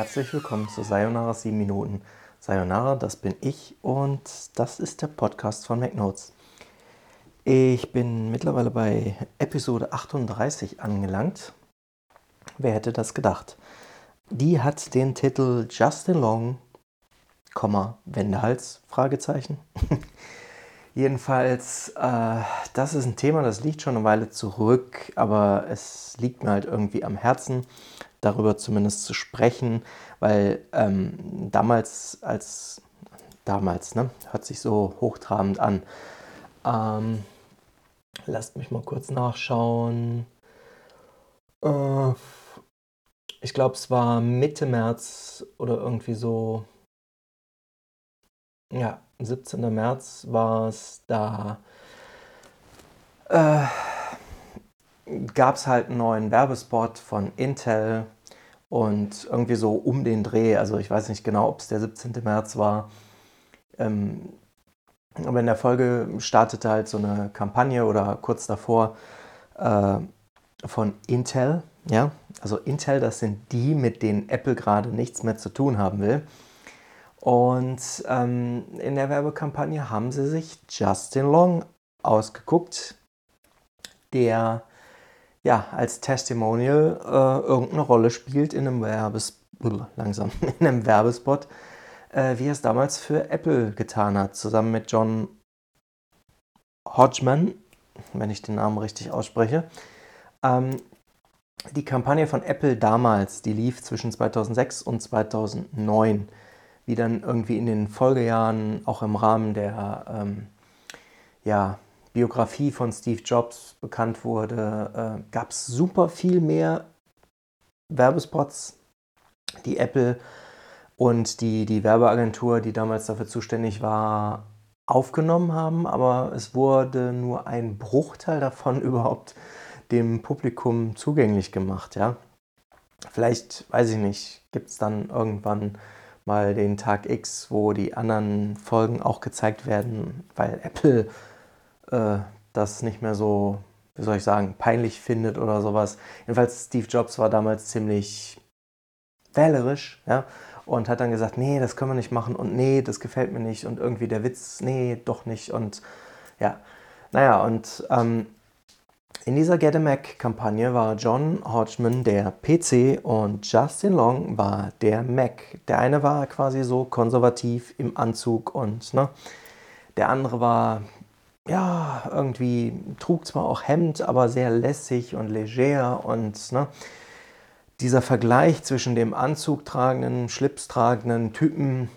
herzlich willkommen zu Sayonara 7 Minuten. Sayonara, das bin ich und das ist der Podcast von MacNotes. Ich bin mittlerweile bei Episode 38 angelangt. Wer hätte das gedacht? Die hat den Titel Justin Long, Wendehals, Fragezeichen. Jedenfalls, äh, das ist ein Thema, das liegt schon eine Weile zurück, aber es liegt mir halt irgendwie am Herzen, darüber zumindest zu sprechen, weil ähm, damals, als damals, ne, hört sich so hochtrabend an. Ähm, lasst mich mal kurz nachschauen. Äh, ich glaube, es war Mitte März oder irgendwie so. Ja, 17. März war es, da äh, gab es halt einen neuen Werbespot von Intel und irgendwie so um den Dreh, also ich weiß nicht genau, ob es der 17. März war, ähm, aber in der Folge startete halt so eine Kampagne oder kurz davor äh, von Intel, ja, also Intel, das sind die, mit denen Apple gerade nichts mehr zu tun haben will. Und ähm, in der Werbekampagne haben sie sich Justin Long ausgeguckt, der ja als Testimonial äh, irgendeine Rolle spielt in einem Werbespot, langsam, in einem Werbespot, äh, wie er es damals für Apple getan hat, zusammen mit John Hodgman, wenn ich den Namen richtig ausspreche. Ähm, die Kampagne von Apple damals, die lief zwischen 2006 und 2009 wie dann irgendwie in den Folgejahren auch im Rahmen der ähm, ja, Biografie von Steve Jobs bekannt wurde, äh, gab es super viel mehr Werbespots, die Apple und die, die Werbeagentur, die damals dafür zuständig war, aufgenommen haben, aber es wurde nur ein Bruchteil davon überhaupt dem Publikum zugänglich gemacht. Ja? Vielleicht, weiß ich nicht, gibt es dann irgendwann mal den Tag X, wo die anderen Folgen auch gezeigt werden, weil Apple äh, das nicht mehr so, wie soll ich sagen, peinlich findet oder sowas. Jedenfalls Steve Jobs war damals ziemlich wählerisch, ja, und hat dann gesagt, nee, das können wir nicht machen und nee, das gefällt mir nicht und irgendwie der Witz, nee, doch nicht und ja, naja, und ähm, in dieser Get a Mac-Kampagne war John Hodgman der PC und Justin Long war der Mac. Der eine war quasi so konservativ im Anzug und ne, der andere war ja irgendwie trug zwar auch Hemd, aber sehr lässig und leger und ne, dieser Vergleich zwischen dem Anzug tragenden, Schlips tragenden Typen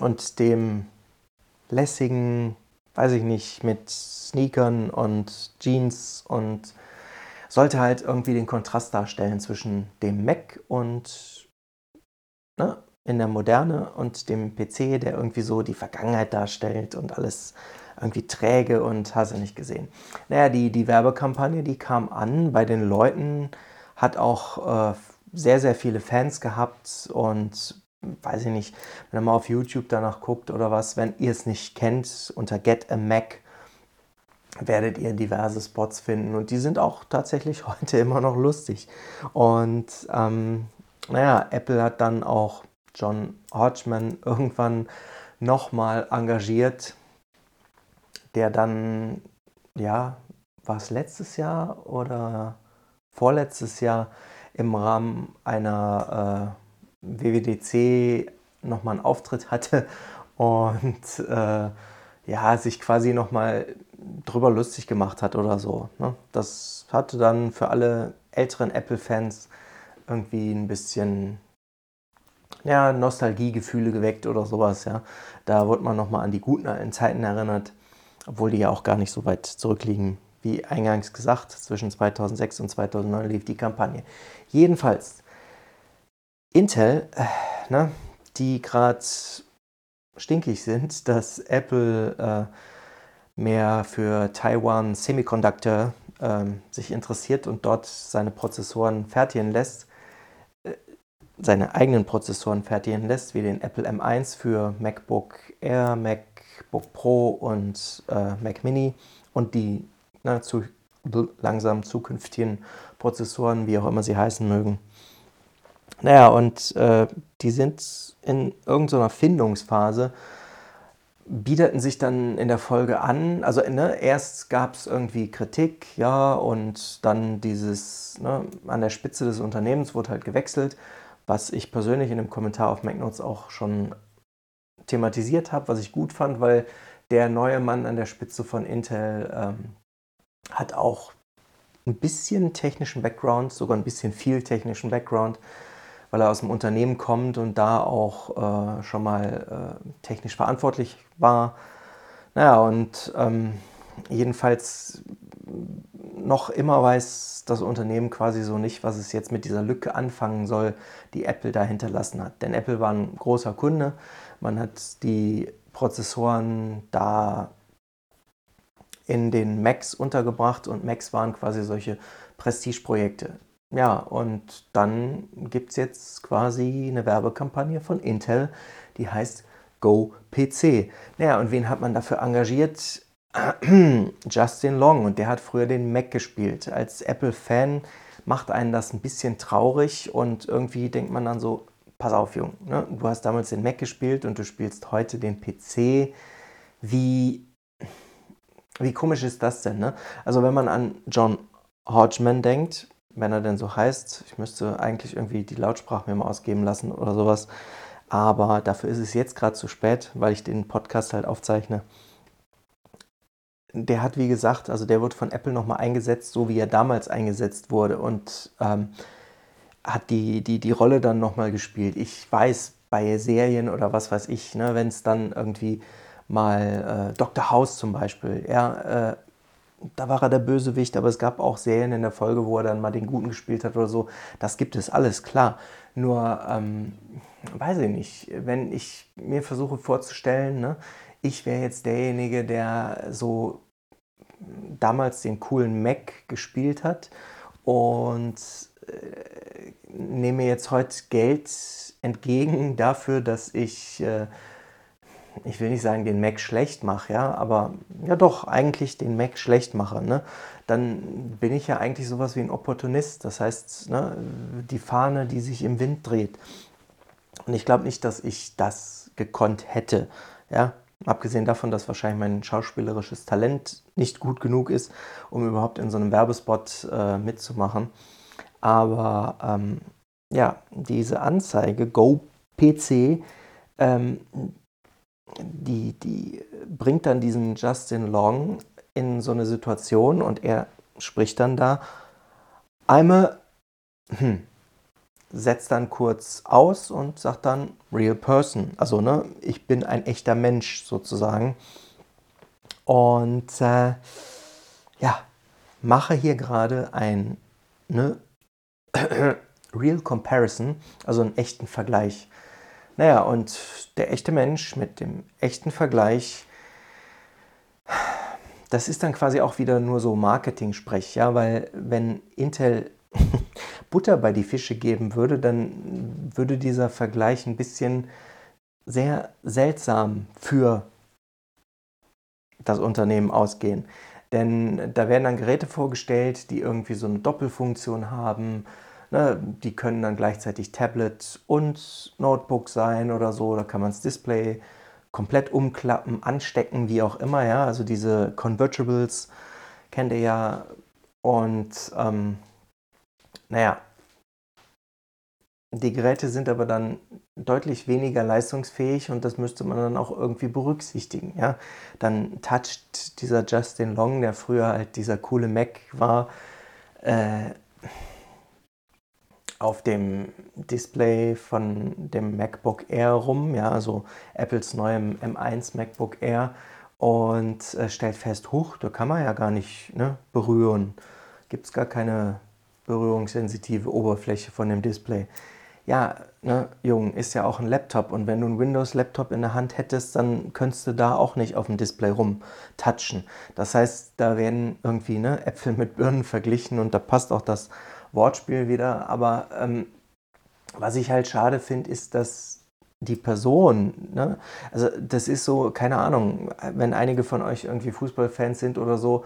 und dem lässigen weiß ich nicht, mit Sneakern und Jeans und sollte halt irgendwie den Kontrast darstellen zwischen dem Mac und ne, in der Moderne und dem PC, der irgendwie so die Vergangenheit darstellt und alles irgendwie träge und hast du nicht gesehen. Naja, die, die Werbekampagne, die kam an bei den Leuten, hat auch äh, sehr, sehr viele Fans gehabt und weiß ich nicht, wenn ihr mal auf YouTube danach guckt oder was, wenn ihr es nicht kennt, unter Get a Mac werdet ihr diverse Spots finden und die sind auch tatsächlich heute immer noch lustig. Und ähm, naja, Apple hat dann auch John Hodgman irgendwann nochmal engagiert, der dann, ja, war es letztes Jahr oder vorletztes Jahr im Rahmen einer äh, WWDC nochmal einen Auftritt hatte und äh, ja, sich quasi nochmal drüber lustig gemacht hat oder so. Ne? Das hatte dann für alle älteren Apple-Fans irgendwie ein bisschen ja, Nostalgiegefühle geweckt oder sowas. Ja. Da wurde man nochmal an die guten Zeiten erinnert, obwohl die ja auch gar nicht so weit zurückliegen. Wie eingangs gesagt, zwischen 2006 und 2009 lief die Kampagne. Jedenfalls, Intel, äh, ne, die gerade stinkig sind, dass Apple äh, mehr für Taiwan Semiconductor äh, sich interessiert und dort seine Prozessoren fertigen lässt, äh, seine eigenen Prozessoren fertigen lässt, wie den Apple M1 für MacBook Air, MacBook Pro und äh, Mac Mini und die na, langsam zukünftigen Prozessoren, wie auch immer sie heißen mögen Naja, und äh, die sind in irgendeiner Findungsphase, bieteten sich dann in der Folge an. Also ne, erst gab es irgendwie Kritik, ja, und dann dieses, ne, an der Spitze des Unternehmens wurde halt gewechselt, was ich persönlich in dem Kommentar auf MacNotes auch schon thematisiert habe, was ich gut fand, weil der neue Mann an der Spitze von Intel ähm, hat auch ein bisschen technischen Background, sogar ein bisschen viel technischen Background weil er aus dem Unternehmen kommt und da auch äh, schon mal äh, technisch verantwortlich war. Naja, und ähm, jedenfalls noch immer weiß das Unternehmen quasi so nicht, was es jetzt mit dieser Lücke anfangen soll, die Apple da hinterlassen hat. Denn Apple war ein großer Kunde. Man hat die Prozessoren da in den Macs untergebracht und Macs waren quasi solche Prestigeprojekte. Ja, und dann gibt es jetzt quasi eine Werbekampagne von Intel, die heißt Go PC. Naja, und wen hat man dafür engagiert? Justin Long, und der hat früher den Mac gespielt. Als Apple-Fan macht einen das ein bisschen traurig und irgendwie denkt man dann so, pass auf, Jung, ne? du hast damals den Mac gespielt und du spielst heute den PC. Wie, wie komisch ist das denn? Ne? Also wenn man an John Hodgman denkt, wenn er denn so heißt. Ich müsste eigentlich irgendwie die Lautsprache mir mal ausgeben lassen oder sowas. Aber dafür ist es jetzt gerade zu spät, weil ich den Podcast halt aufzeichne. Der hat, wie gesagt, also der wird von Apple nochmal eingesetzt, so wie er damals eingesetzt wurde und ähm, hat die, die, die Rolle dann nochmal gespielt. Ich weiß, bei Serien oder was weiß ich, ne, wenn es dann irgendwie mal äh, Dr. House zum Beispiel, ja, äh, da war er der Bösewicht, aber es gab auch Serien in der Folge, wo er dann mal den Guten gespielt hat oder so. Das gibt es alles, klar. Nur, ähm, weiß ich nicht, wenn ich mir versuche vorzustellen, ne, ich wäre jetzt derjenige, der so damals den coolen Mac gespielt hat und äh, nehme jetzt heute Geld entgegen dafür, dass ich äh, ich will nicht sagen, den Mac schlecht mache, ja, aber ja doch, eigentlich den Mac schlecht mache, ne, dann bin ich ja eigentlich sowas wie ein Opportunist. Das heißt, ne, die Fahne, die sich im Wind dreht. Und ich glaube nicht, dass ich das gekonnt hätte, ja. Abgesehen davon, dass wahrscheinlich mein schauspielerisches Talent nicht gut genug ist, um überhaupt in so einem Werbespot äh, mitzumachen. Aber ähm, ja, diese Anzeige Go PC, ähm, die, die bringt dann diesen Justin Long in so eine Situation und er spricht dann da, I'm a, hm, setzt dann kurz aus und sagt dann real person. Also, ne, ich bin ein echter Mensch sozusagen. Und äh, ja, mache hier gerade ein ne, real comparison, also einen echten Vergleich. Naja, und der echte Mensch mit dem echten Vergleich, das ist dann quasi auch wieder nur so Marketing-Sprech, ja, weil wenn Intel Butter bei die Fische geben würde, dann würde dieser Vergleich ein bisschen sehr seltsam für das Unternehmen ausgehen. Denn da werden dann Geräte vorgestellt, die irgendwie so eine Doppelfunktion haben, Ne, die können dann gleichzeitig Tablet und Notebook sein oder so. Da kann man das Display komplett umklappen, anstecken, wie auch immer. Ja? Also diese Convertibles kennt ihr ja. Und ähm, naja, die Geräte sind aber dann deutlich weniger leistungsfähig und das müsste man dann auch irgendwie berücksichtigen. Ja? Dann toucht dieser Justin Long, der früher halt dieser coole Mac war, äh, auf dem Display von dem MacBook Air rum, ja, also Apples neuem M1 MacBook Air und äh, stellt fest, huch, da kann man ja gar nicht ne, berühren. Gibt es gar keine berührungssensitive Oberfläche von dem Display. Ja, ne, Jung, ist ja auch ein Laptop und wenn du einen Windows-Laptop in der Hand hättest, dann könntest du da auch nicht auf dem Display rumtatschen. Das heißt, da werden irgendwie ne, Äpfel mit Birnen verglichen und da passt auch das Wortspiel wieder. Aber ähm, was ich halt schade finde, ist, dass die Person, ne? also das ist so, keine Ahnung, wenn einige von euch irgendwie Fußballfans sind oder so,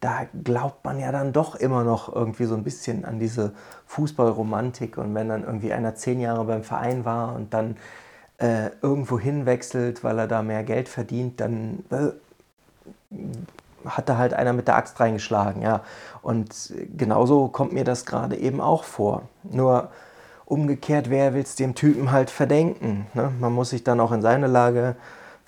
da glaubt man ja dann doch immer noch irgendwie so ein bisschen an diese Fußballromantik. Und wenn dann irgendwie einer zehn Jahre beim Verein war und dann äh, irgendwo hinwechselt, weil er da mehr Geld verdient, dann äh, hat da halt einer mit der Axt reingeschlagen. Ja. Und genauso kommt mir das gerade eben auch vor. Nur umgekehrt, wer will es dem Typen halt verdenken? Ne? Man muss sich dann auch in seine Lage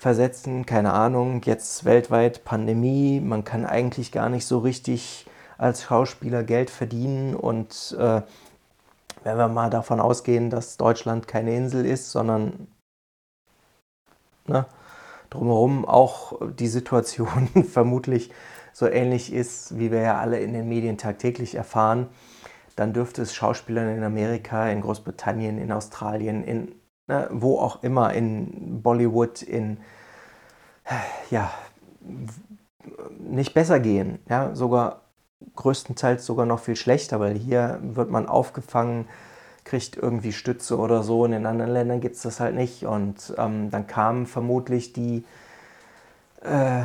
versetzen, keine Ahnung, jetzt weltweit Pandemie, man kann eigentlich gar nicht so richtig als Schauspieler Geld verdienen und äh, wenn wir mal davon ausgehen, dass Deutschland keine Insel ist, sondern ne, drumherum auch die Situation vermutlich so ähnlich ist, wie wir ja alle in den Medien tagtäglich erfahren, dann dürfte es Schauspielern in Amerika, in Großbritannien, in Australien, in ne, wo auch immer, in Bollywood, in ja, nicht besser gehen. Ja, sogar größtenteils sogar noch viel schlechter, weil hier wird man aufgefangen, kriegt irgendwie Stütze oder so in anderen Ländern gibt es das halt nicht. Und ähm, dann kam vermutlich die, äh,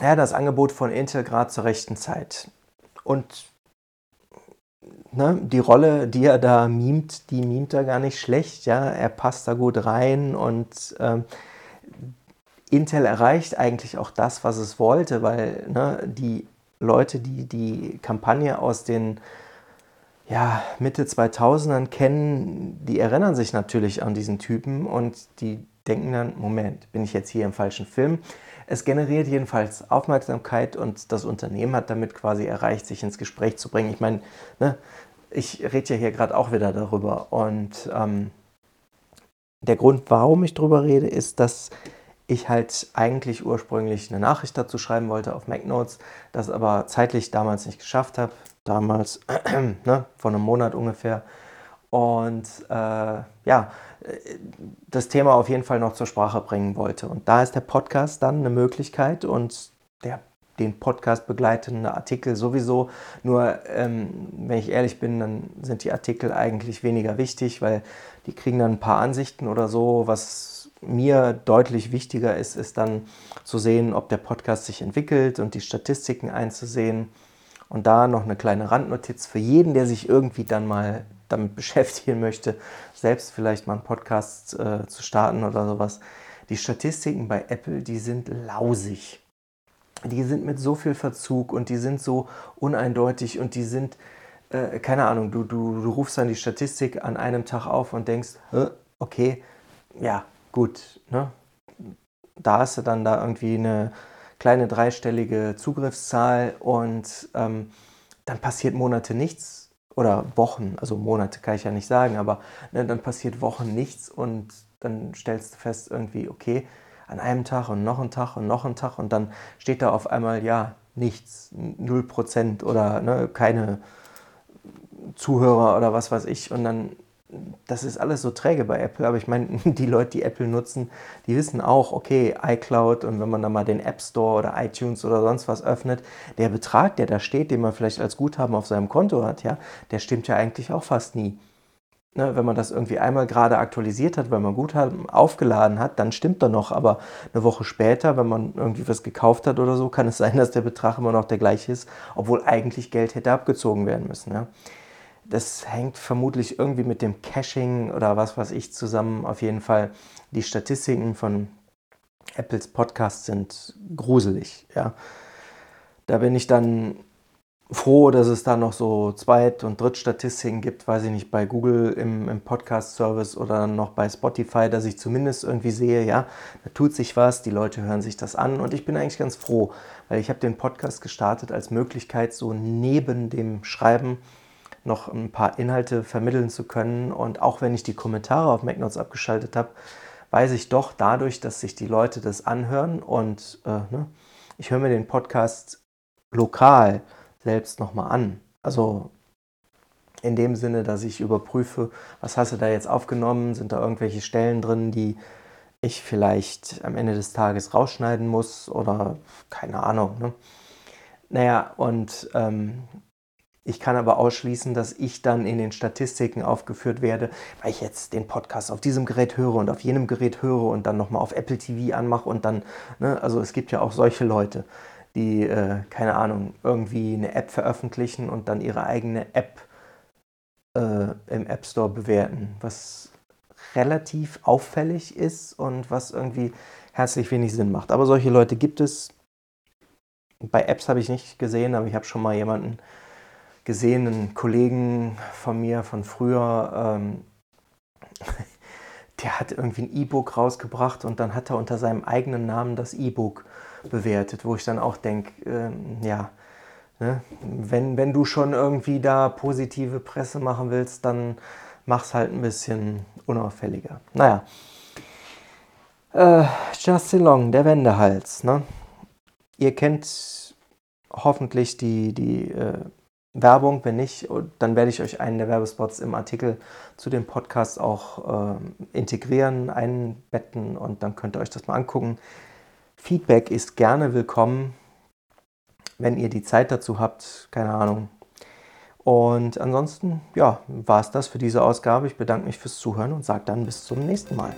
ja, das Angebot von Intel gerade zur rechten Zeit. Und ne, die Rolle, die er da mimt, die mimt er gar nicht schlecht. Ja? Er passt da gut rein und ähm, Intel erreicht eigentlich auch das, was es wollte, weil ne, die Leute, die die Kampagne aus den ja, Mitte 2000ern kennen, die erinnern sich natürlich an diesen Typen und die denken dann, Moment, bin ich jetzt hier im falschen Film? Es generiert jedenfalls Aufmerksamkeit und das Unternehmen hat damit quasi erreicht, sich ins Gespräch zu bringen. Ich meine, ne, ich rede ja hier gerade auch wieder darüber und ähm, der Grund, warum ich darüber rede, ist, dass ich halt eigentlich ursprünglich eine Nachricht dazu schreiben wollte auf MacNotes, das aber zeitlich damals nicht geschafft habe. Damals, ne, vor einem Monat ungefähr. Und äh, ja, das Thema auf jeden Fall noch zur Sprache bringen wollte. Und da ist der Podcast dann eine Möglichkeit und der den Podcast begleitende Artikel sowieso. Nur, ähm, wenn ich ehrlich bin, dann sind die Artikel eigentlich weniger wichtig, weil die kriegen dann ein paar Ansichten oder so, was mir deutlich wichtiger ist, ist dann zu sehen, ob der Podcast sich entwickelt und die Statistiken einzusehen. Und da noch eine kleine Randnotiz für jeden, der sich irgendwie dann mal damit beschäftigen möchte, selbst vielleicht mal einen Podcast äh, zu starten oder sowas. Die Statistiken bei Apple, die sind lausig. Die sind mit so viel Verzug und die sind so uneindeutig und die sind, äh, keine Ahnung, du, du, du rufst dann die Statistik an einem Tag auf und denkst, okay, ja, gut, ne? da hast du dann da irgendwie eine kleine dreistellige Zugriffszahl und ähm, dann passiert Monate nichts oder Wochen, also Monate kann ich ja nicht sagen, aber ne, dann passiert Wochen nichts und dann stellst du fest irgendwie, okay, an einem Tag und noch einen Tag und noch einen Tag und dann steht da auf einmal, ja, nichts, 0% oder ne, keine Zuhörer oder was weiß ich und dann das ist alles so träge bei Apple, aber ich meine, die Leute, die Apple nutzen, die wissen auch, okay, iCloud und wenn man dann mal den App Store oder iTunes oder sonst was öffnet, der Betrag, der da steht, den man vielleicht als Guthaben auf seinem Konto hat, ja, der stimmt ja eigentlich auch fast nie. Ne, wenn man das irgendwie einmal gerade aktualisiert hat, weil man Guthaben aufgeladen hat, dann stimmt er noch, aber eine Woche später, wenn man irgendwie was gekauft hat oder so, kann es sein, dass der Betrag immer noch der gleiche ist, obwohl eigentlich Geld hätte abgezogen werden müssen. Ja das hängt vermutlich irgendwie mit dem Caching oder was weiß ich zusammen. Auf jeden Fall, die Statistiken von Apples Podcast sind gruselig. Ja. Da bin ich dann froh, dass es da noch so Zweit- und Drittstatistiken gibt, weiß ich nicht, bei Google im, im Podcast-Service oder noch bei Spotify, dass ich zumindest irgendwie sehe, ja, da tut sich was, die Leute hören sich das an und ich bin eigentlich ganz froh, weil ich habe den Podcast gestartet als Möglichkeit, so neben dem Schreiben noch ein paar Inhalte vermitteln zu können. Und auch wenn ich die Kommentare auf MacNotes abgeschaltet habe, weiß ich doch dadurch, dass sich die Leute das anhören und äh, ne, ich höre mir den Podcast lokal selbst nochmal an. Also in dem Sinne, dass ich überprüfe, was hast du da jetzt aufgenommen, sind da irgendwelche Stellen drin, die ich vielleicht am Ende des Tages rausschneiden muss oder keine Ahnung. Ne? Naja, und ähm, ich kann aber ausschließen, dass ich dann in den Statistiken aufgeführt werde, weil ich jetzt den Podcast auf diesem Gerät höre und auf jenem Gerät höre und dann nochmal auf Apple TV anmache und dann, ne, also es gibt ja auch solche Leute, die, äh, keine Ahnung, irgendwie eine App veröffentlichen und dann ihre eigene App äh, im App Store bewerten, was relativ auffällig ist und was irgendwie herzlich wenig Sinn macht. Aber solche Leute gibt es. Bei Apps habe ich nicht gesehen, aber ich habe schon mal jemanden gesehen, einen Kollegen von mir von früher, ähm, der hat irgendwie ein E-Book rausgebracht und dann hat er unter seinem eigenen Namen das E-Book bewertet, wo ich dann auch denke, ähm, ja, ne, wenn, wenn du schon irgendwie da positive Presse machen willst, dann mach's halt ein bisschen unauffälliger. Naja. Äh, Justin Long, der Wendehals. Ne? Ihr kennt hoffentlich die, die äh, Werbung. Wenn nicht, dann werde ich euch einen der Werbespots im Artikel zu dem Podcast auch äh, integrieren, einbetten und dann könnt ihr euch das mal angucken. Feedback ist gerne willkommen, wenn ihr die Zeit dazu habt. Keine Ahnung. Und ansonsten, ja, war es das für diese Ausgabe. Ich bedanke mich fürs Zuhören und sage dann bis zum nächsten Mal.